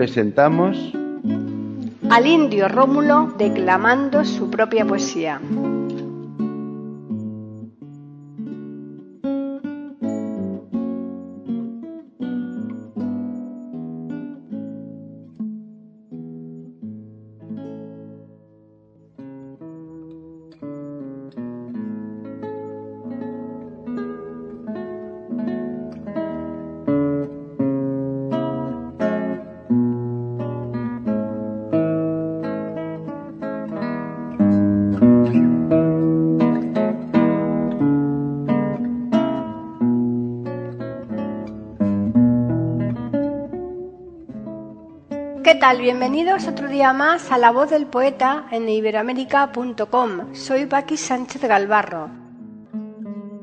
Presentamos al indio Rómulo declamando su propia poesía. Bienvenidos otro día más a La Voz del Poeta en iberoamérica.com. Soy Paqui Sánchez Galvarro.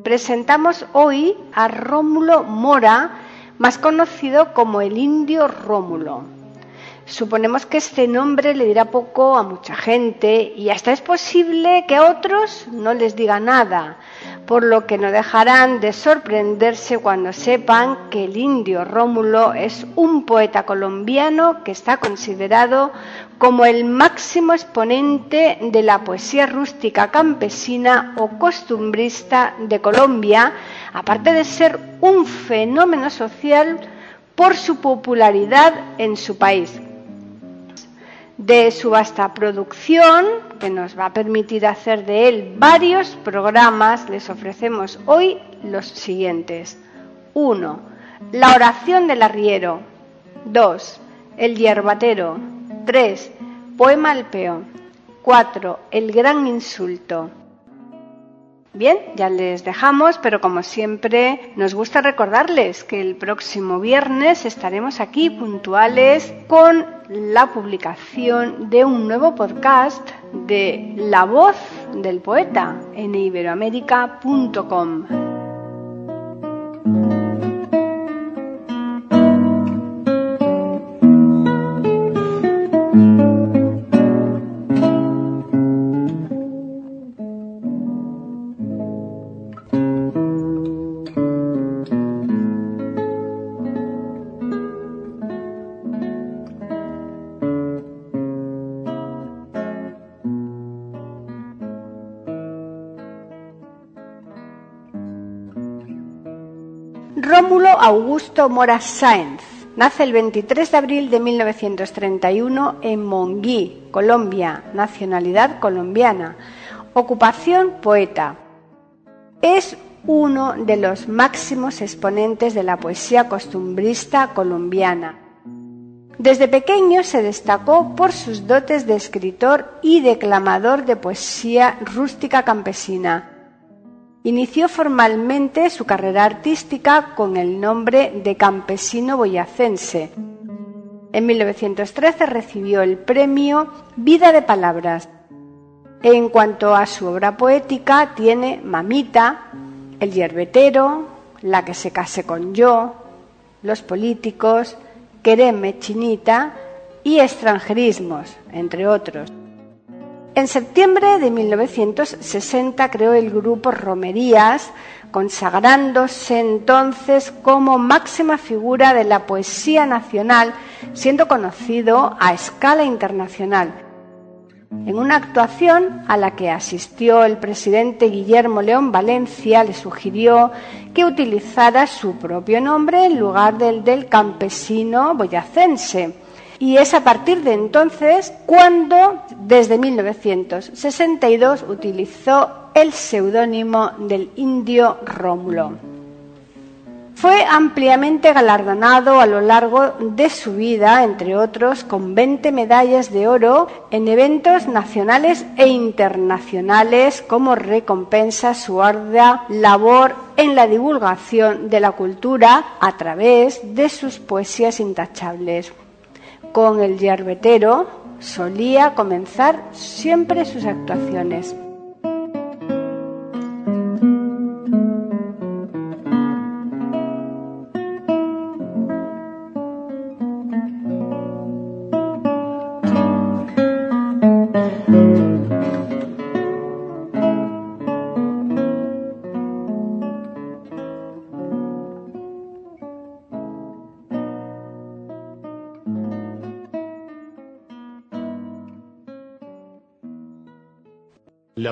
Presentamos hoy a Rómulo Mora, más conocido como el Indio Rómulo. Suponemos que este nombre le dirá poco a mucha gente y hasta es posible que a otros no les diga nada, por lo que no dejarán de sorprenderse cuando sepan que el indio Rómulo es un poeta colombiano que está considerado como el máximo exponente de la poesía rústica campesina o costumbrista de Colombia, aparte de ser un fenómeno social por su popularidad en su país de su vasta producción, que nos va a permitir hacer de él varios programas, les ofrecemos hoy los siguientes. 1. La oración del arriero. 2. El hierbatero. 3. Poema al peo. 4. El gran insulto. Bien, ya les dejamos, pero como siempre nos gusta recordarles que el próximo viernes estaremos aquí puntuales con la publicación de un nuevo podcast de La voz del poeta en iberoamérica.com. Mora Sáenz nace el 23 de abril de 1931 en Monguí, Colombia, nacionalidad colombiana, ocupación poeta. Es uno de los máximos exponentes de la poesía costumbrista colombiana. Desde pequeño se destacó por sus dotes de escritor y declamador de poesía rústica campesina Inició formalmente su carrera artística con el nombre de campesino boyacense. En 1913 recibió el premio Vida de Palabras. En cuanto a su obra poética, tiene Mamita, El Yerbetero, La que se case con yo, Los políticos, Quereme Chinita y Extranjerismos, entre otros. En septiembre de 1960 creó el grupo Romerías, consagrándose entonces como máxima figura de la poesía nacional, siendo conocido a escala internacional. En una actuación a la que asistió el presidente Guillermo León Valencia, le sugirió que utilizara su propio nombre en lugar del del campesino boyacense y es a partir de entonces cuando, desde 1962, utilizó el seudónimo del indio Rómulo. Fue ampliamente galardonado a lo largo de su vida, entre otros, con 20 medallas de oro en eventos nacionales e internacionales como recompensa su ardua labor en la divulgación de la cultura a través de sus poesías intachables. Con el yerbetero solía comenzar siempre sus actuaciones.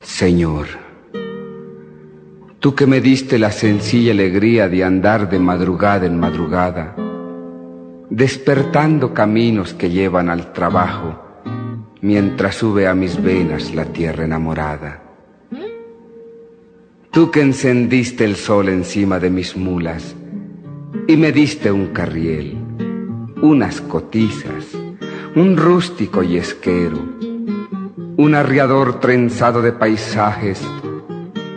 Señor, tú que me diste la sencilla alegría de andar de madrugada en madrugada, despertando caminos que llevan al trabajo, mientras sube a mis venas la tierra enamorada. Tú que encendiste el sol encima de mis mulas y me diste un carriel, unas cotizas, un rústico yesquero, un arriador trenzado de paisajes,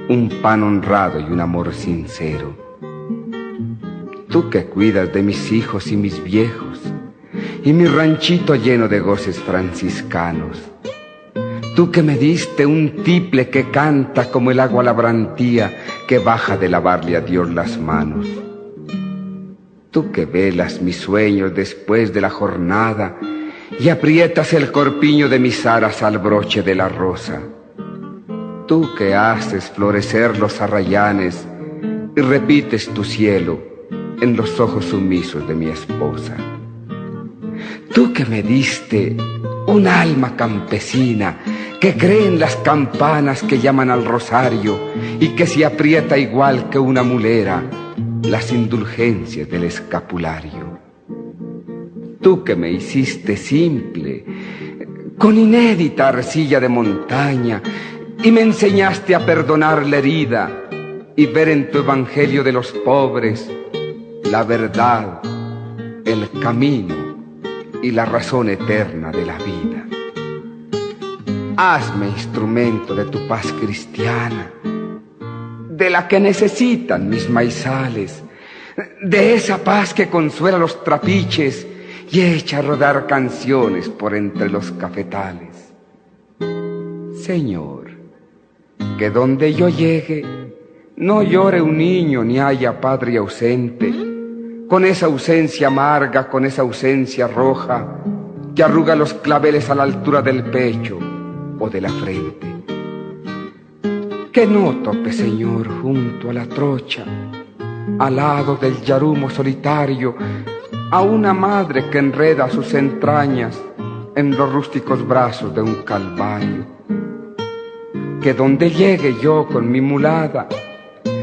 un pan honrado y un amor sincero. Tú que cuidas de mis hijos y mis viejos, y mi ranchito lleno de goces franciscanos. Tú que me diste un tiple que canta como el agua labrantía que baja de lavarle a Dios las manos. Tú que velas mis sueños después de la jornada y aprietas el corpiño de mis aras al broche de la rosa. Tú que haces florecer los arrayanes y repites tu cielo en los ojos sumisos de mi esposa. Tú que me diste un alma campesina que cree en las campanas que llaman al rosario y que se aprieta igual que una mulera las indulgencias del escapulario. Tú que me hiciste simple, con inédita arcilla de montaña, y me enseñaste a perdonar la herida y ver en tu evangelio de los pobres la verdad, el camino y la razón eterna de la vida. Hazme instrumento de tu paz cristiana, de la que necesitan mis maizales, de esa paz que consuela los trapiches y echa a rodar canciones por entre los cafetales. Señor, que donde yo llegue no llore un niño ni haya padre ausente, con esa ausencia amarga, con esa ausencia roja que arruga los claveles a la altura del pecho o de la frente. Que no tope, Señor, junto a la trocha, al lado del yarumo solitario, a una madre que enreda sus entrañas en los rústicos brazos de un calvario. Que donde llegue yo con mi mulada,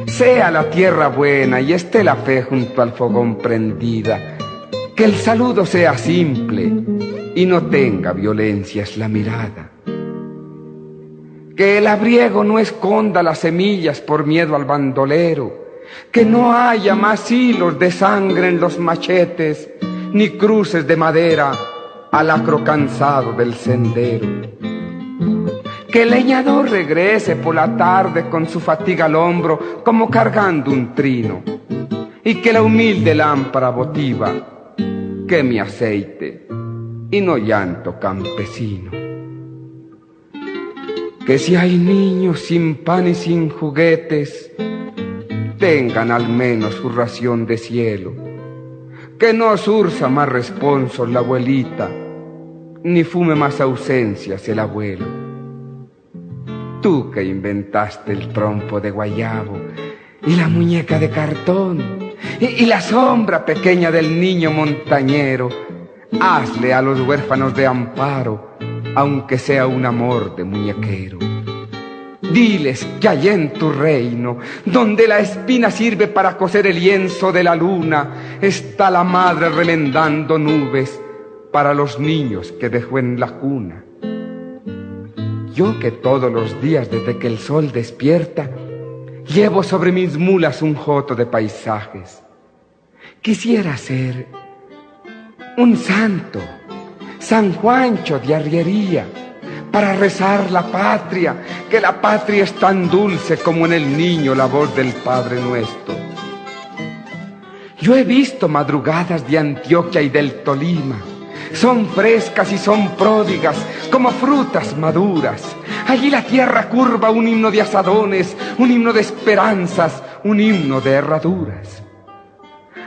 sea la tierra buena y esté la fe junto al fogón prendida. Que el saludo sea simple y no tenga violencias la mirada. Que el abriego no esconda las semillas por miedo al bandolero. Que no haya más hilos de sangre en los machetes, ni cruces de madera al acro cansado del sendero. Que el leñador regrese por la tarde con su fatiga al hombro como cargando un trino. Y que la humilde lámpara votiva queme aceite y no llanto campesino. Que si hay niños sin pan y sin juguetes, tengan al menos su ración de cielo. Que no surza más responso la abuelita, ni fume más ausencias el abuelo. Tú que inventaste el trompo de guayabo y la muñeca de cartón y, y la sombra pequeña del niño montañero, hazle a los huérfanos de amparo, aunque sea un amor de muñequero. Diles que allá en tu reino, donde la espina sirve para coser el lienzo de la luna, está la madre remendando nubes para los niños que dejó en la cuna. Yo que todos los días desde que el sol despierta, llevo sobre mis mulas un joto de paisajes. Quisiera ser un santo, San Juancho de Arriería, para rezar la patria, que la patria es tan dulce como en el niño la voz del Padre nuestro. Yo he visto madrugadas de Antioquia y del Tolima, son frescas y son pródigas como frutas maduras. Allí la tierra curva un himno de asadones, un himno de esperanzas, un himno de herraduras.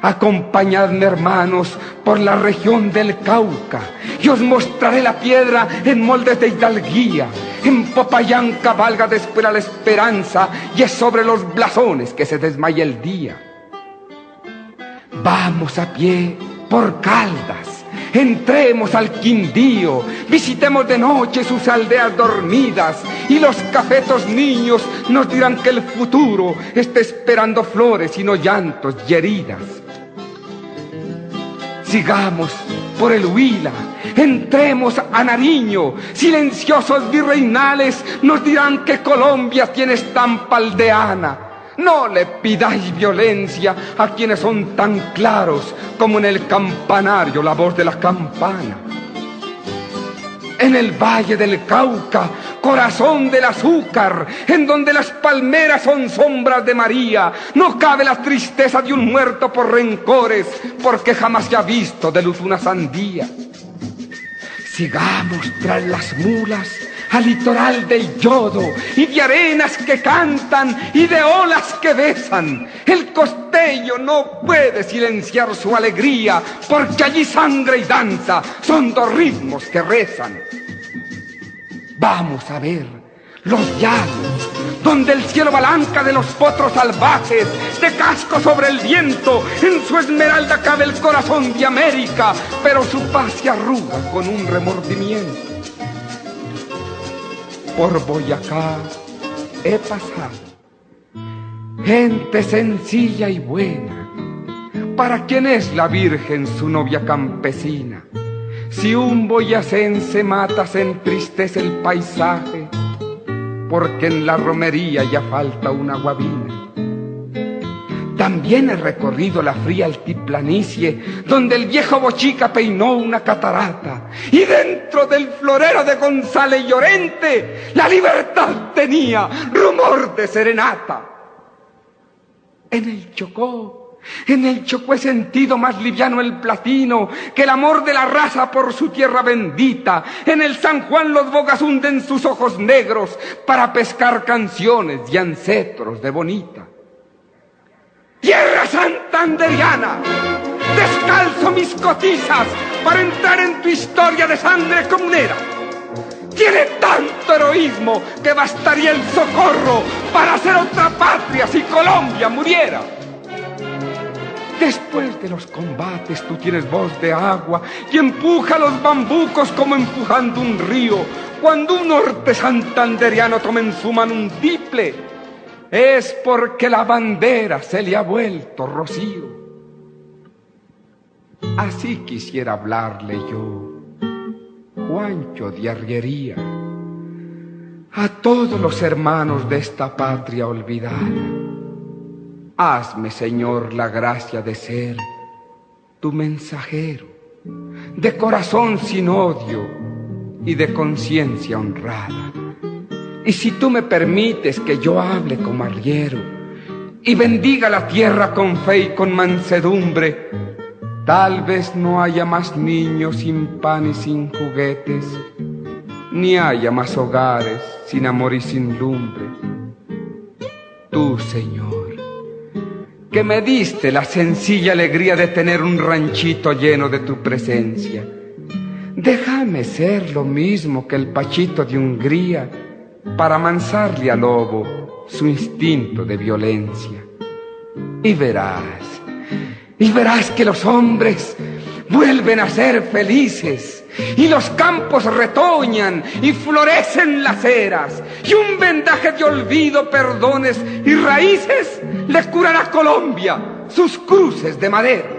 Acompañadme, hermanos, por la región del Cauca, y os mostraré la piedra en moldes de hidalguía. En Popayán cabalga después la esperanza, y es sobre los blasones que se desmaya el día. Vamos a pie por Caldas, Entremos al Quindío, visitemos de noche sus aldeas dormidas y los cafetos niños nos dirán que el futuro está esperando flores y no llantos y heridas. Sigamos por el Huila, entremos a Nariño, silenciosos virreinales nos dirán que Colombia tiene estampa aldeana. No le pidáis violencia a quienes son tan claros como en el campanario la voz de la campana. En el valle del Cauca, corazón del azúcar, en donde las palmeras son sombras de María, no cabe la tristeza de un muerto por rencores, porque jamás se ha visto de luz una sandía. Sigamos tras las mulas al litoral del yodo y de arenas que cantan y de olas que besan. El costello no puede silenciar su alegría porque allí sangre y danza son dos ritmos que rezan. Vamos a ver los llanos, donde el cielo balanca de los potros salvajes, de casco sobre el viento, en su esmeralda cabe el corazón de América, pero su paz se arruga con un remordimiento por Boyacá he pasado. Gente sencilla y buena, para quien es la Virgen su novia campesina. Si un boyacense mata se entristece el paisaje, porque en la romería ya falta una guabina. También he recorrido la fría altiplanicie, donde el viejo Bochica peinó una catarata. Y dentro del florero de González Llorente, la libertad tenía rumor de serenata. En el Chocó, en el Chocó he sentido más liviano el platino que el amor de la raza por su tierra bendita. En el San Juan los bogas hunden sus ojos negros para pescar canciones y ancestros de bonita. Tierra santanderiana, descalzo mis cotizas para entrar en tu historia de sangre comunera. Tiene tanto heroísmo que bastaría el socorro para hacer otra patria si Colombia muriera. Después de los combates tú tienes voz de agua y empuja los bambucos como empujando un río. Cuando un norte santanderiano toma en su mano un tiple, es porque la bandera se le ha vuelto rocío. Así quisiera hablarle yo, Juancho de Arriería, a todos los hermanos de esta patria olvidada. Hazme, Señor, la gracia de ser tu mensajero, de corazón sin odio y de conciencia honrada. Y si tú me permites que yo hable como arriero y bendiga la tierra con fe y con mansedumbre, tal vez no haya más niños sin pan y sin juguetes, ni haya más hogares sin amor y sin lumbre. Tú, Señor, que me diste la sencilla alegría de tener un ranchito lleno de tu presencia déjame ser lo mismo que el Pachito de Hungría para amansarle al lobo su instinto de violencia. Y verás, y verás que los hombres vuelven a ser felices y los campos retoñan y florecen las eras y un vendaje de olvido, perdones y raíces le curará Colombia sus cruces de madera.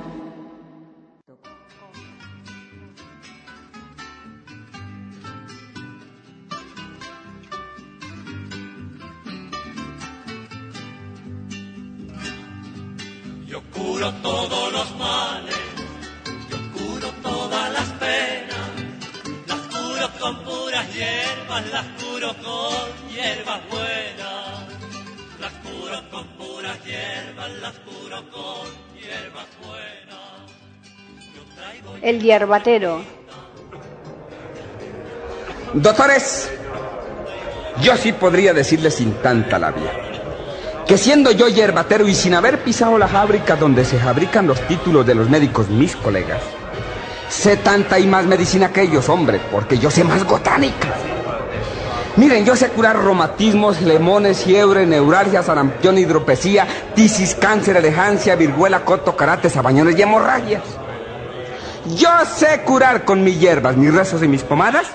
hierbatero. Doctores, yo sí podría decirles sin tanta labia que siendo yo yerbatero y sin haber pisado la fábrica donde se fabrican los títulos de los médicos, mis colegas, sé tanta y más medicina que ellos, hombre, porque yo sé más botánica. Miren, yo sé curar romatismos, lemones, fiebre, neuralgia, sarampión, hidropesía, tisis, cáncer, elegancia, viruela, coto, karate, sabañones y hemorragias. Yo sé curar con mis hierbas, mis rezos y mis pomadas.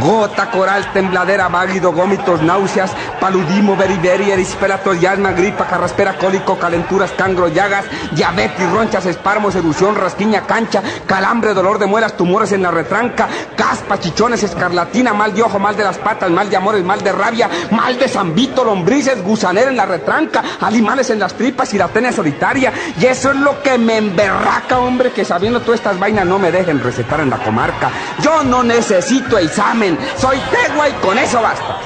Gota, coral, tembladera, válido, gómitos, náuseas, paludismo, beriberi, erisipelatos, asma, gripa, carraspera, cólico, calenturas, cangro, llagas, diabetes, ronchas, espármos, erupción, rasquiña, cancha, calambre, dolor de muelas, tumores en la retranca, caspa, chichones, escarlatina, mal de ojo, mal de las patas, mal de amores, mal de rabia, mal de zambito, lombrices, gusanera en la retranca, animales en las tripas y la tenia solitaria. Y eso es lo que me emberraca, hombre, que sabiendo todas estas vainas no me dejen recetar en la comarca. Yo no necesito examen, soy tegua y con eso basta.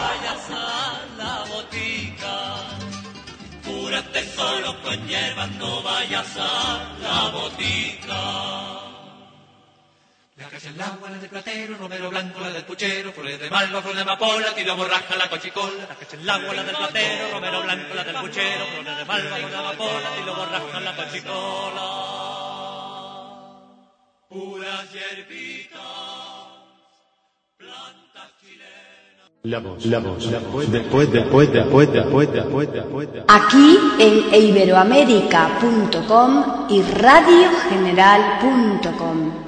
solo con hierbas, no vayas a la botica. La cacha el agua, la del platero, romero blanco, la del puchero, flores de malva, flores de amapola, tiro borraja, la cochicola. La cacha el agua, la del platero, romero blanco, la del puchero, flores de malva, flores de amapola, tiro borraja, la cochicola. Puras hierbitas, plantas chilenas. La voz, la voz, la voz, después, después, después, después, después, después, después. Aquí en iberoamérica.com y radiogeneral.com.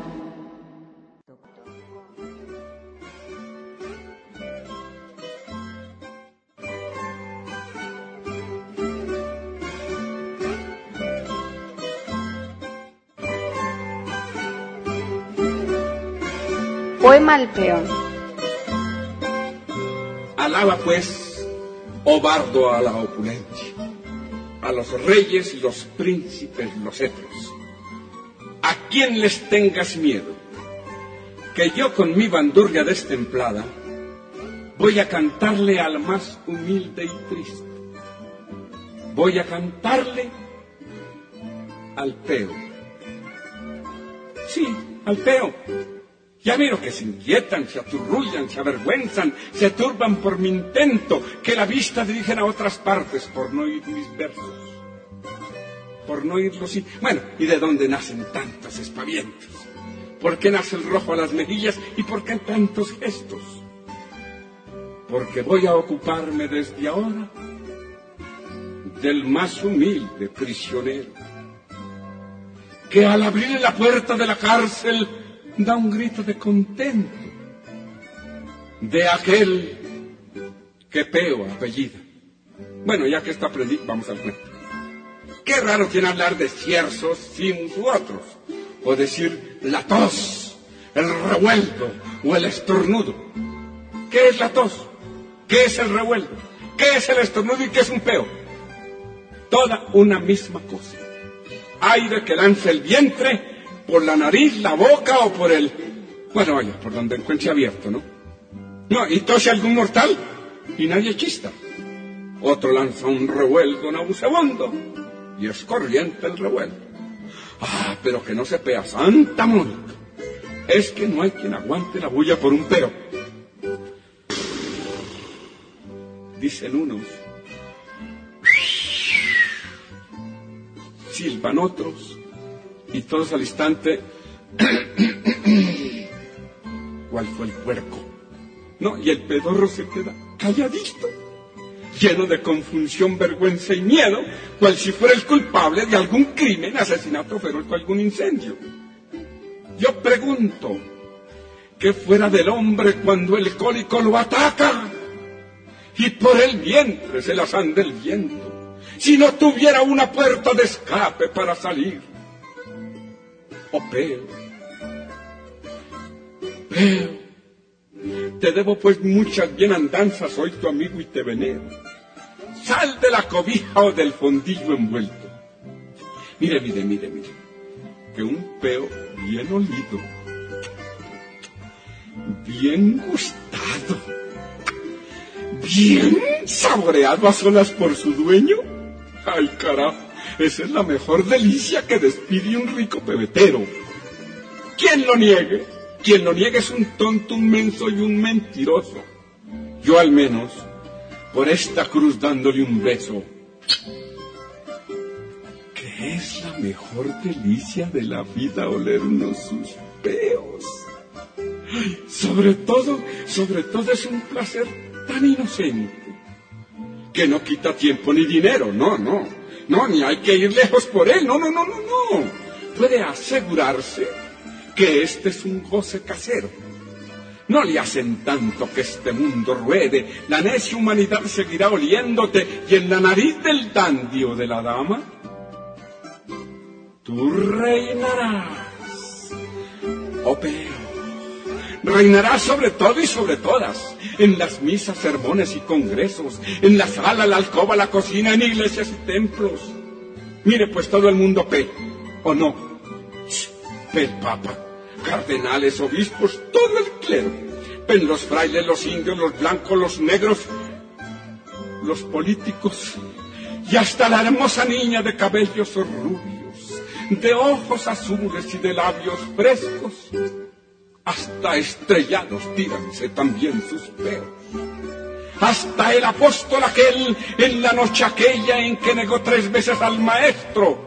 Poema peón. Alaba pues, oh bardo a la opulencia, a los reyes y los príncipes los cetros, a quien les tengas miedo, que yo con mi bandurria destemplada voy a cantarle al más humilde y triste, voy a cantarle al peo. Sí, al peo. Ya miro que se inquietan, se aturrullan, se avergüenzan, se turban por mi intento, que la vista dirigen a otras partes por no oír mis versos. Por no oírlos y... Bueno, ¿y de dónde nacen tantos espavientos? ¿Por qué nace el rojo a las mejillas y por qué tantos gestos? Porque voy a ocuparme desde ahora del más humilde prisionero, que al abrir la puerta de la cárcel da un grito de contento de aquel que peo apellida. Bueno, ya que está aprendido, vamos al cuento. Qué raro tiene hablar de cierzos, simus u otros, o decir la tos, el revuelto o el estornudo. ¿Qué es la tos? ¿Qué es el revuelto? qué es el estornudo y qué es un peo. Toda una misma cosa. Aire que lanza el vientre por la nariz, la boca o por el... Bueno, vaya, por donde encuentre abierto, ¿no? No, y tose algún mortal y nadie chista. Otro lanza un revuelto nauseabundo y es corriente el revuelto. Ah, pero que no se pea, Santa Mónica. Es que no hay quien aguante la bulla por un pero. Dicen unos. Silban otros. Y todos al instante. ¿Cuál fue el puerco? No, y el pedorro se queda calladito lleno de confusión, vergüenza y miedo, cual si fuera el culpable de algún crimen, asesinato feroz o algún incendio. Yo pregunto, ¿qué fuera del hombre cuando el cólico lo ataca? Y por el vientre se las anda el viento, si no tuviera una puerta de escape para salir. O peo, peo, te debo pues muchas bienandanzas, soy tu amigo y te venero. Sal de la cobija o del fondillo envuelto. Mire, mire, mire, mire. Que un peo bien olido, bien gustado, bien saboreado a solas por su dueño. Ay, carajo, esa es la mejor delicia que despide un rico pebetero. ¿Quién lo niegue? Quien lo niegue es un tonto, un menso y un mentiroso. Yo al menos, por esta cruz dándole un beso, que es la mejor delicia de la vida oler unos sus peos. Sobre todo, sobre todo es un placer tan inocente, que no quita tiempo ni dinero, no, no, no, ni hay que ir lejos por él, no, no, no, no, no. Puede asegurarse que este es un goce casero. No le hacen tanto que este mundo ruede, la necia humanidad seguirá oliéndote y en la nariz del dandio de la dama, tú reinarás, oh reinarás sobre todo y sobre todas, en las misas, sermones y congresos, en la sala, la alcoba, la cocina, en iglesias y templos. Mire pues todo el mundo pe, ¿o no? Pe el Papa cardenales, obispos, todo el clero. Ven los frailes, los indios, los blancos, los negros, los políticos y hasta la hermosa niña de cabellos rubios, de ojos azules y de labios frescos. Hasta estrellados tíranse también sus peos. Hasta el apóstol aquel en la noche aquella en que negó tres veces al maestro.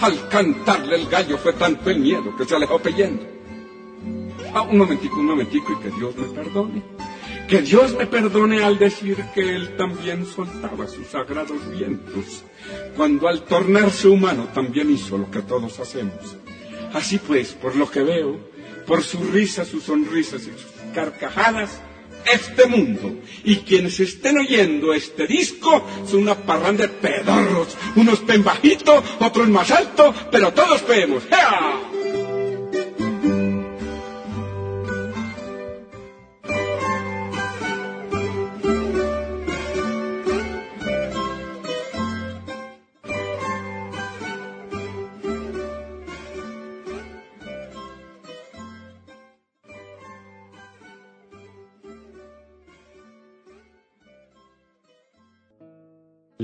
Al cantarle el gallo fue tanto el miedo que se alejó peyendo. Ah, un momentico, un momentico y que Dios me perdone. Que Dios me perdone al decir que Él también soltaba sus sagrados vientos, cuando al tornarse humano también hizo lo que todos hacemos. Así pues, por lo que veo, por su risa, sus sonrisas y sus carcajadas, este mundo y quienes estén oyendo este disco son una parranda de pedorros, unos pen bajito, otros más alto, pero todos vemos. ¡Ea!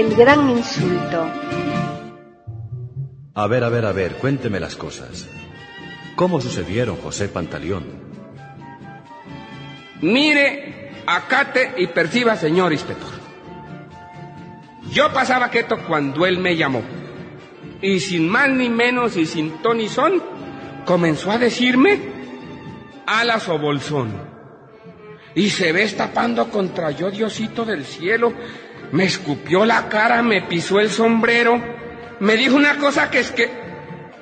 El gran insulto. A ver, a ver, a ver, cuénteme las cosas. ¿Cómo sucedieron, José Pantaleón? Mire, acate y perciba, señor inspector. Yo pasaba quieto cuando él me llamó. Y sin más ni menos y sin ton ni son, comenzó a decirme alas o bolsón. Y se ve tapando contra yo, Diosito del cielo. Me escupió la cara, me pisó el sombrero. Me dijo una cosa que es que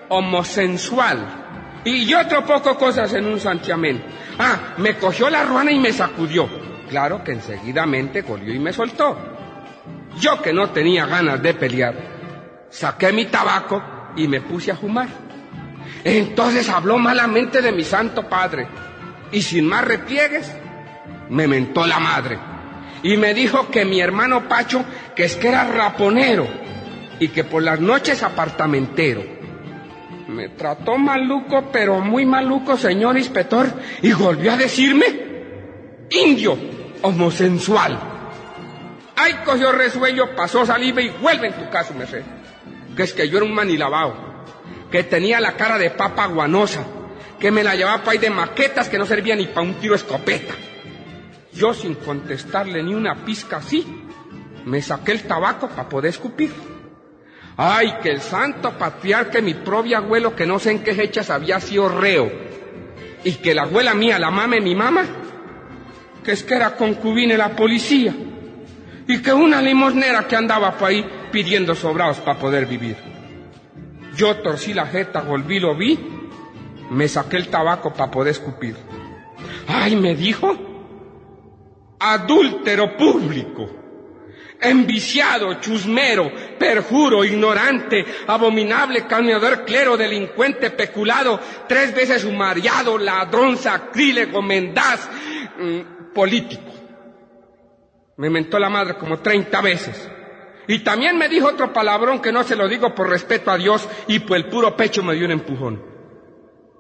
homosensual. Y yo otro cosas en un santiamén. Ah, me cogió la ruana y me sacudió. Claro que enseguidamente colió y me soltó. Yo que no tenía ganas de pelear, saqué mi tabaco y me puse a fumar. Entonces habló malamente de mi santo padre y sin más repliegues me mentó la madre y me dijo que mi hermano Pacho que es que era raponero y que por las noches apartamentero. Me trató maluco, pero muy maluco, señor inspector, y volvió a decirme, indio, homosensual. Ay, cogió resuello, pasó saliva y vuelve en tu caso, merced. Que es que yo era un manilabao, que tenía la cara de papa guanosa, que me la llevaba para ahí de maquetas que no servía ni para un tiro escopeta. Yo sin contestarle ni una pizca así, me saqué el tabaco para poder escupir. Ay, que el santo patriarca, mi propio abuelo, que no sé en qué fechas había sido reo, y que la abuela mía, la mame mi mamá, que es que era concubina de la policía, y que una limosnera que andaba por ahí pidiendo sobrados para poder vivir. Yo torcí la jeta, volví, lo vi, me saqué el tabaco para poder escupir. Ay, me dijo, adúltero público, enviciado, chusmero, perjuro, ignorante, abominable, calumniador, clero, delincuente, peculado, tres veces sumariado, ladrón, sacrílego, mendaz, mm, político. Me mentó la madre como treinta veces. Y también me dijo otro palabrón que no se lo digo por respeto a Dios y por el puro pecho me dio un empujón.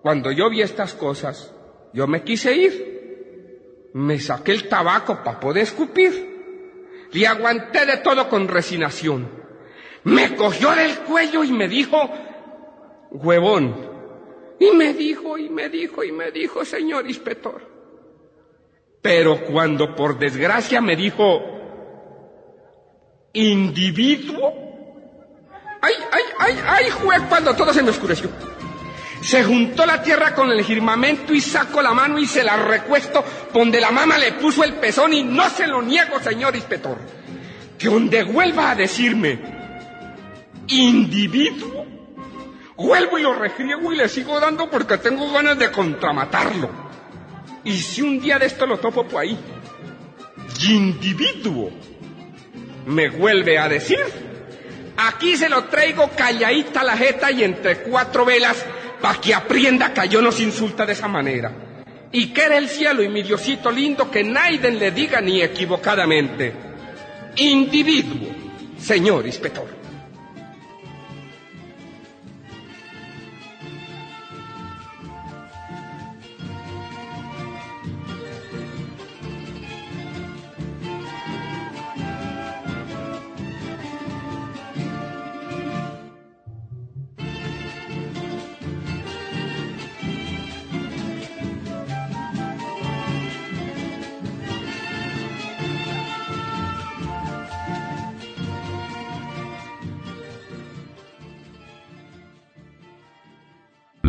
Cuando yo vi estas cosas, yo me quise ir. Me saqué el tabaco para poder escupir. Y aguanté de todo con resignación. Me cogió del cuello y me dijo, huevón. Y me dijo, y me dijo, y me dijo, señor inspector. Pero cuando por desgracia me dijo, individuo, ay, ay, ay, ay, juez, cuando todo se me oscureció. Se juntó la tierra con el firmamento y sacó la mano y se la recuesto donde la mama le puso el pezón y no se lo niego, señor inspector. Que donde vuelva a decirme individuo, vuelvo y lo refriego y le sigo dando porque tengo ganas de contramatarlo. Y si un día de esto lo topo por ahí, individuo, me vuelve a decir, aquí se lo traigo calladita la jeta y entre cuatro velas para que aprenda que yo nos insulta de esa manera. Y que era el cielo y mi Diosito lindo que nadie le diga ni equivocadamente. Individuo, señor inspector.